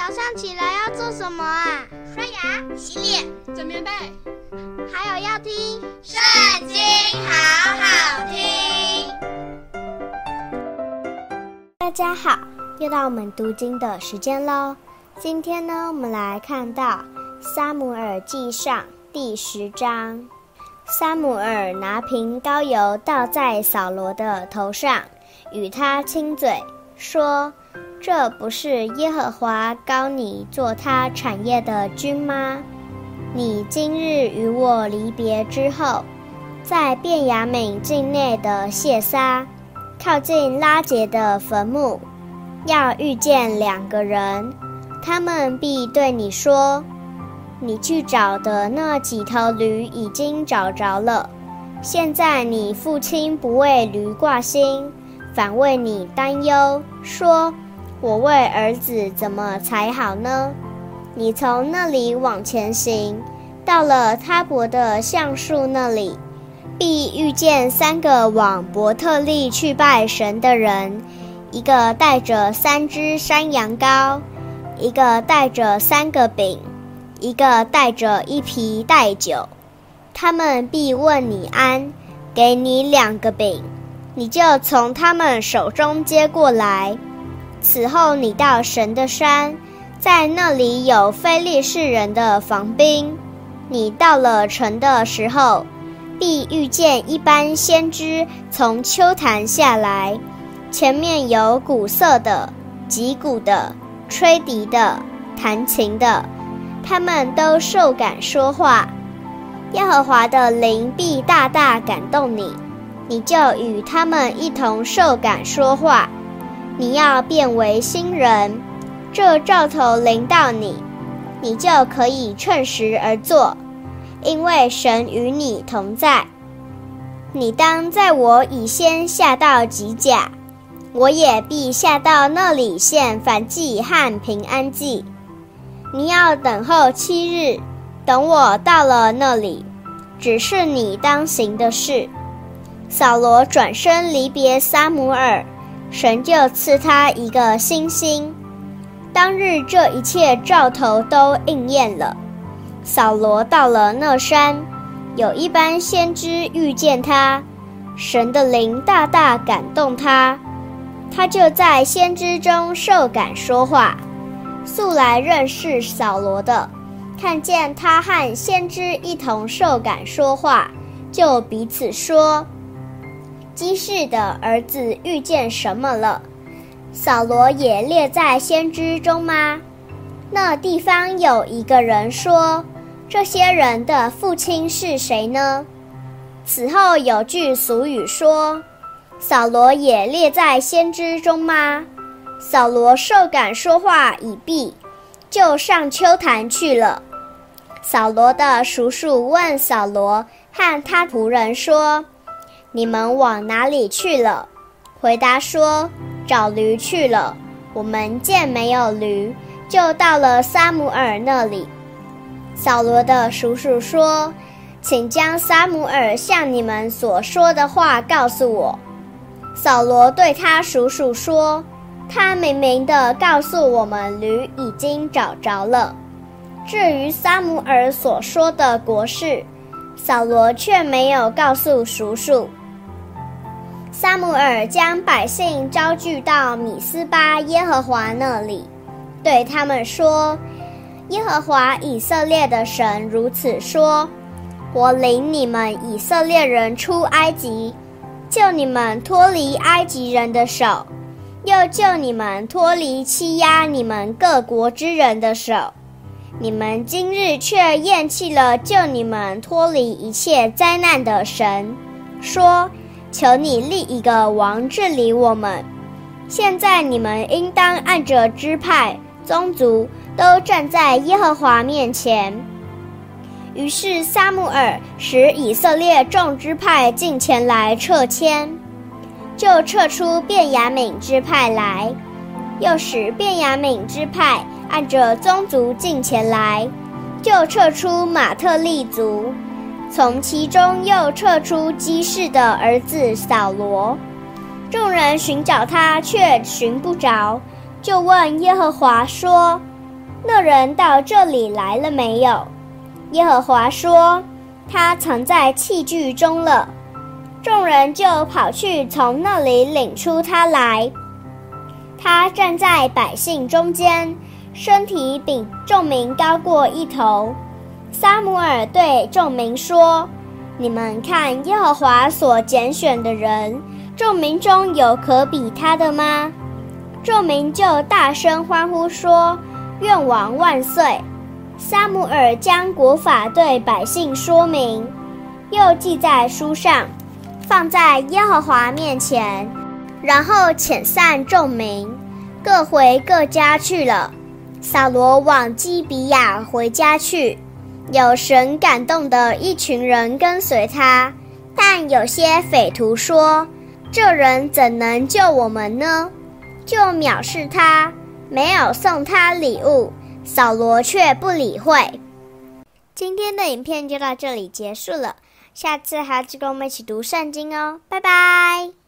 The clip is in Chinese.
早上起来要做什么啊？刷牙、洗脸、整棉被，还有要听《圣经》，好好听。大家好，又到我们读经的时间喽。今天呢，我们来看到《撒母耳记上》第十章。撒母耳拿瓶膏油倒在扫罗的头上，与他亲嘴，说：“这不是耶和华膏你做他产业的君吗？你今日与我离别之后，在便雅悯境内的谢撒，靠近拉结的坟墓，要遇见两个人，他们必对你说。”你去找的那几头驴已经找着了，现在你父亲不为驴挂心，反为你担忧，说：“我为儿子怎么才好呢？”你从那里往前行，到了他伯的橡树那里，必遇见三个往伯特利去拜神的人，一个带着三只山羊羔，一个带着三个饼。一个带着一皮袋酒，他们必问你安，给你两个饼，你就从他们手中接过来。此后你到神的山，在那里有非利士人的防兵。你到了城的时候，必遇见一班先知从丘坛下来，前面有鼓瑟的、击鼓的、吹笛的、弹琴的。他们都受感说话，耶和华的灵必大大感动你，你就与他们一同受感说话。你要变为新人，这兆头临到你，你就可以趁时而作，因为神与你同在。你当在我以先下到吉甲，我也必下到那里献燔祭和平安祭。你要等候七日，等我到了那里，只是你当行的事。扫罗转身离别撒母耳，神就赐他一个星星。当日这一切兆头都应验了。扫罗到了那山，有一班先知遇见他，神的灵大大感动他，他就在先知中受感说话。素来认识扫罗的，看见他和先知一同受感说话，就彼此说：“基士的儿子遇见什么了？扫罗也列在先知中吗？”那地方有一个人说：“这些人的父亲是谁呢？”此后有句俗语说：“扫罗也列在先知中吗？”扫罗受感说话已毕，就上丘坛去了。扫罗的叔叔问扫罗和他仆人说：“你们往哪里去了？”回答说：“找驴去了。”我们见没有驴，就到了撒母耳那里。扫罗的叔叔说：“请将撒母耳向你们所说的话告诉我。”扫罗对他叔叔说。他明明的告诉我们，驴已经找着了。至于撒母耳所说的国事，扫罗却没有告诉叔叔。撒母耳将百姓招聚到米斯巴耶和华那里，对他们说：“耶和华以色列的神如此说：我领你们以色列人出埃及，救你们脱离埃及人的手。”又救你们脱离欺压你们各国之人的手，你们今日却厌弃了救你们脱离一切灾难的神，说：“求你立一个王治理我们。”现在你们应当按着支派、宗族都站在耶和华面前。于是撒母耳使以色列众支派进前来撤迁。就撤出便雅悯支派来，又使便雅悯支派按着宗族进前来，就撤出马特利族，从其中又撤出基士的儿子扫罗。众人寻找他，却寻不着，就问耶和华说：“那人到这里来了没有？”耶和华说：“他藏在器具中了。”众人就跑去从那里领出他来。他站在百姓中间，身体比众民高过一头。撒母耳对众民说：“你们看耶和华所拣选的人，众民中有可比他的吗？”众民就大声欢呼说：“愿王万岁！”撒母耳将国法对百姓说明，又记在书上，放在耶和华面前，然后遣散众民，各回各家去了。扫罗往基比亚回家去。有神感动的一群人跟随他，但有些匪徒说：“这人怎能救我们呢？”就藐视他，没有送他礼物。扫罗却不理会。今天的影片就到这里结束了，下次还要跟我们一起读圣经哦，拜拜。